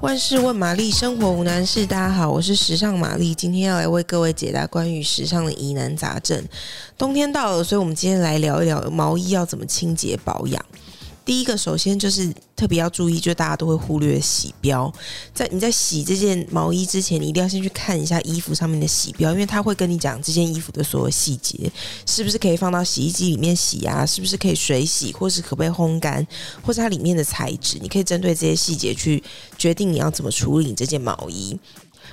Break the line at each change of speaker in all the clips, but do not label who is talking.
万事问玛丽，生活无难事。大家好，我是时尚玛丽，今天要来为各位解答关于时尚的疑难杂症。冬天到了，所以我们今天来聊一聊毛衣要怎么清洁保养。第一个，首先就是特别要注意，就大家都会忽略洗标。在你在洗这件毛衣之前，你一定要先去看一下衣服上面的洗标，因为它会跟你讲这件衣服的所有细节，是不是可以放到洗衣机里面洗啊？是不是可以水洗，或是可不可以烘干，或是它里面的材质，你可以针对这些细节去决定你要怎么处理这件毛衣。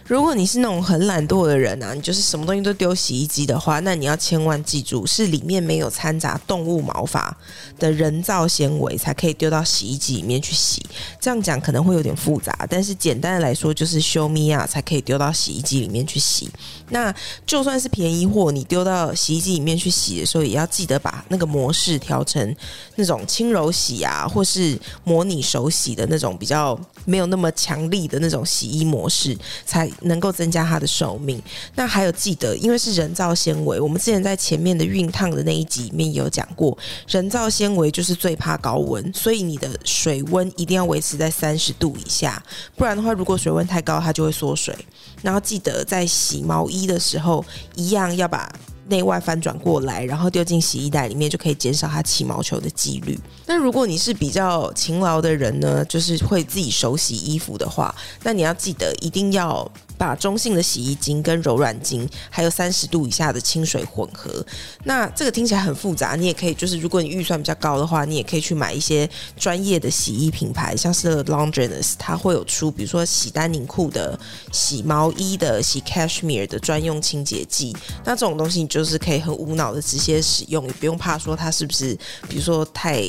如果你是那种很懒惰的人啊，你就是什么东西都丢洗衣机的话，那你要千万记住，是里面没有掺杂动物毛发的人造纤维才可以丢到洗衣机里面去洗。这样讲可能会有点复杂，但是简单的来说，就是修米啊才可以丢到洗衣机里面去洗。那就算是便宜货，你丢到洗衣机里面去洗的时候，也要记得把那个模式调成那种轻柔洗啊，或是模拟手洗的那种比较没有那么强力的那种洗衣模式。才能够增加它的寿命。那还有记得，因为是人造纤维，我们之前在前面的熨烫的那一集里面有讲过，人造纤维就是最怕高温，所以你的水温一定要维持在三十度以下，不然的话，如果水温太高，它就会缩水。然后记得在洗毛衣的时候，一样要把。内外翻转过来，然后丢进洗衣袋里面，就可以减少它起毛球的几率。那如果你是比较勤劳的人呢，就是会自己手洗衣服的话，那你要记得一定要。把中性的洗衣精跟柔软精，还有三十度以下的清水混合。那这个听起来很复杂，你也可以就是，如果你预算比较高的话，你也可以去买一些专业的洗衣品牌，像是 Laundress，它会有出，比如说洗丹宁裤的、洗毛衣的、洗 Cashmere 的专用清洁剂。那这种东西你就是可以很无脑的直接使用，也不用怕说它是不是，比如说太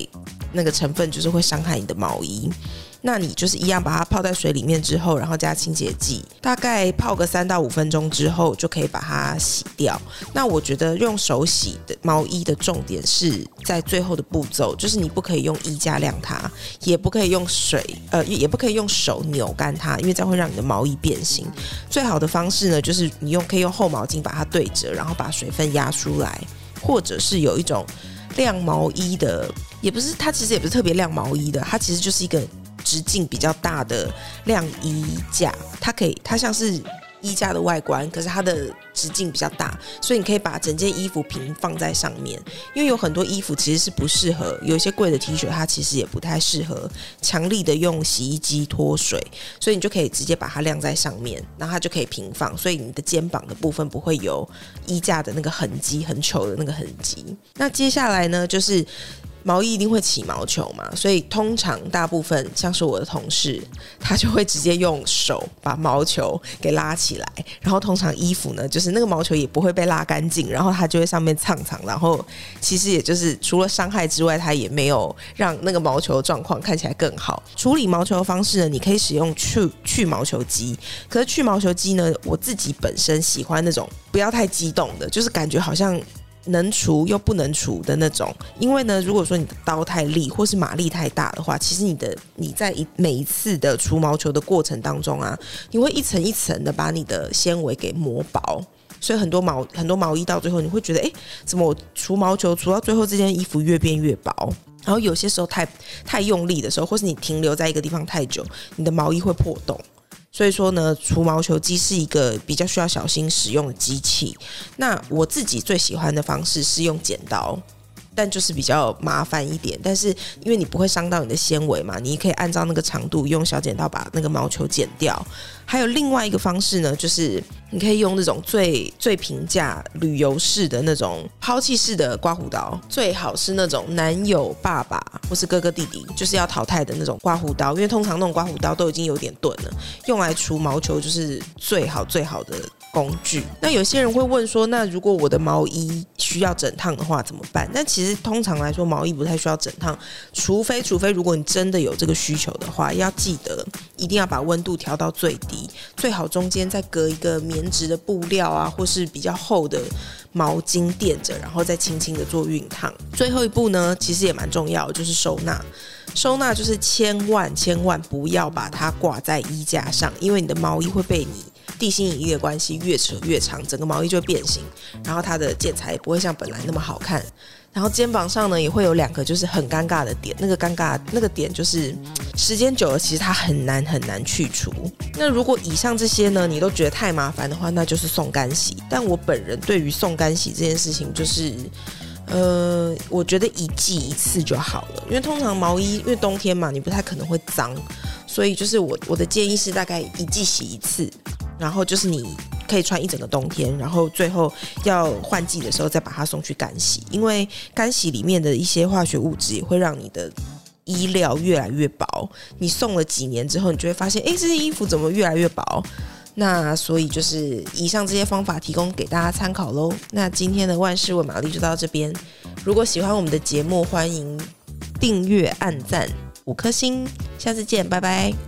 那个成分就是会伤害你的毛衣。那你就是一样，把它泡在水里面之后，然后加清洁剂，大概泡个三到五分钟之后，就可以把它洗掉。那我觉得用手洗的毛衣的重点是在最后的步骤，就是你不可以用衣架晾它，也不可以用水，呃，也不可以用手扭干它，因为这样会让你的毛衣变形。最好的方式呢，就是你用可以用厚毛巾把它对折，然后把水分压出来，或者是有一种晾毛衣的，也不是，它其实也不是特别晾毛衣的，它其实就是一个。直径比较大的晾衣架，它可以，它像是衣架的外观，可是它的直径比较大，所以你可以把整件衣服平放在上面。因为有很多衣服其实是不适合，有一些贵的 T 恤它其实也不太适合强力的用洗衣机脱水，所以你就可以直接把它晾在上面，然后它就可以平放，所以你的肩膀的部分不会有衣架的那个痕迹，很丑的那个痕迹。那接下来呢，就是。毛衣一定会起毛球嘛，所以通常大部分像是我的同事，他就会直接用手把毛球给拉起来，然后通常衣服呢，就是那个毛球也不会被拉干净，然后它就会上面蹭蹭，然后其实也就是除了伤害之外，它也没有让那个毛球状况看起来更好。处理毛球的方式呢，你可以使用去去毛球机，可是去毛球机呢，我自己本身喜欢那种不要太激动的，就是感觉好像。能除又不能除的那种，因为呢，如果说你的刀太利或是马力太大的话，其实你的你在一每一次的除毛球的过程当中啊，你会一层一层的把你的纤维给磨薄，所以很多毛很多毛衣到最后你会觉得，诶，怎么我除毛球除到最后这件衣服越变越薄？然后有些时候太太用力的时候，或是你停留在一个地方太久，你的毛衣会破洞。所以说呢，除毛球机是一个比较需要小心使用的机器。那我自己最喜欢的方式是用剪刀。但就是比较麻烦一点，但是因为你不会伤到你的纤维嘛，你可以按照那个长度用小剪刀把那个毛球剪掉。还有另外一个方式呢，就是你可以用那种最最平价旅游式的那种抛弃式的刮胡刀，最好是那种男友爸爸或是哥哥弟弟就是要淘汰的那种刮胡刀，因为通常那种刮胡刀都已经有点钝了，用来除毛球就是最好最好的工具。那有些人会问说，那如果我的毛衣需要整烫的话怎么办？但其实通常来说，毛衣不太需要整烫，除非除非如果你真的有这个需求的话，要记得一定要把温度调到最低，最好中间再隔一个棉质的布料啊，或是比较厚的毛巾垫着，然后再轻轻的做熨烫。最后一步呢，其实也蛮重要，就是收纳。收纳就是千万千万不要把它挂在衣架上，因为你的毛衣会被你地心引力的关系，越扯越长，整个毛衣就会变形，然后它的剪裁也不会像本来那么好看。然后肩膀上呢也会有两个就是很尴尬的点，那个尴尬那个点就是时间久了，其实它很难很难去除。那如果以上这些呢你都觉得太麻烦的话，那就是送干洗。但我本人对于送干洗这件事情，就是呃，我觉得一季一次就好了，因为通常毛衣因为冬天嘛，你不太可能会脏，所以就是我我的建议是大概一季洗一次，然后就是你。可以穿一整个冬天，然后最后要换季的时候再把它送去干洗，因为干洗里面的一些化学物质也会让你的衣料越来越薄。你送了几年之后，你就会发现，哎，这件衣服怎么越来越薄？那所以就是以上这些方法提供给大家参考喽。那今天的万事问玛丽就到这边。如果喜欢我们的节目，欢迎订阅、按赞、五颗星。下次见，拜拜。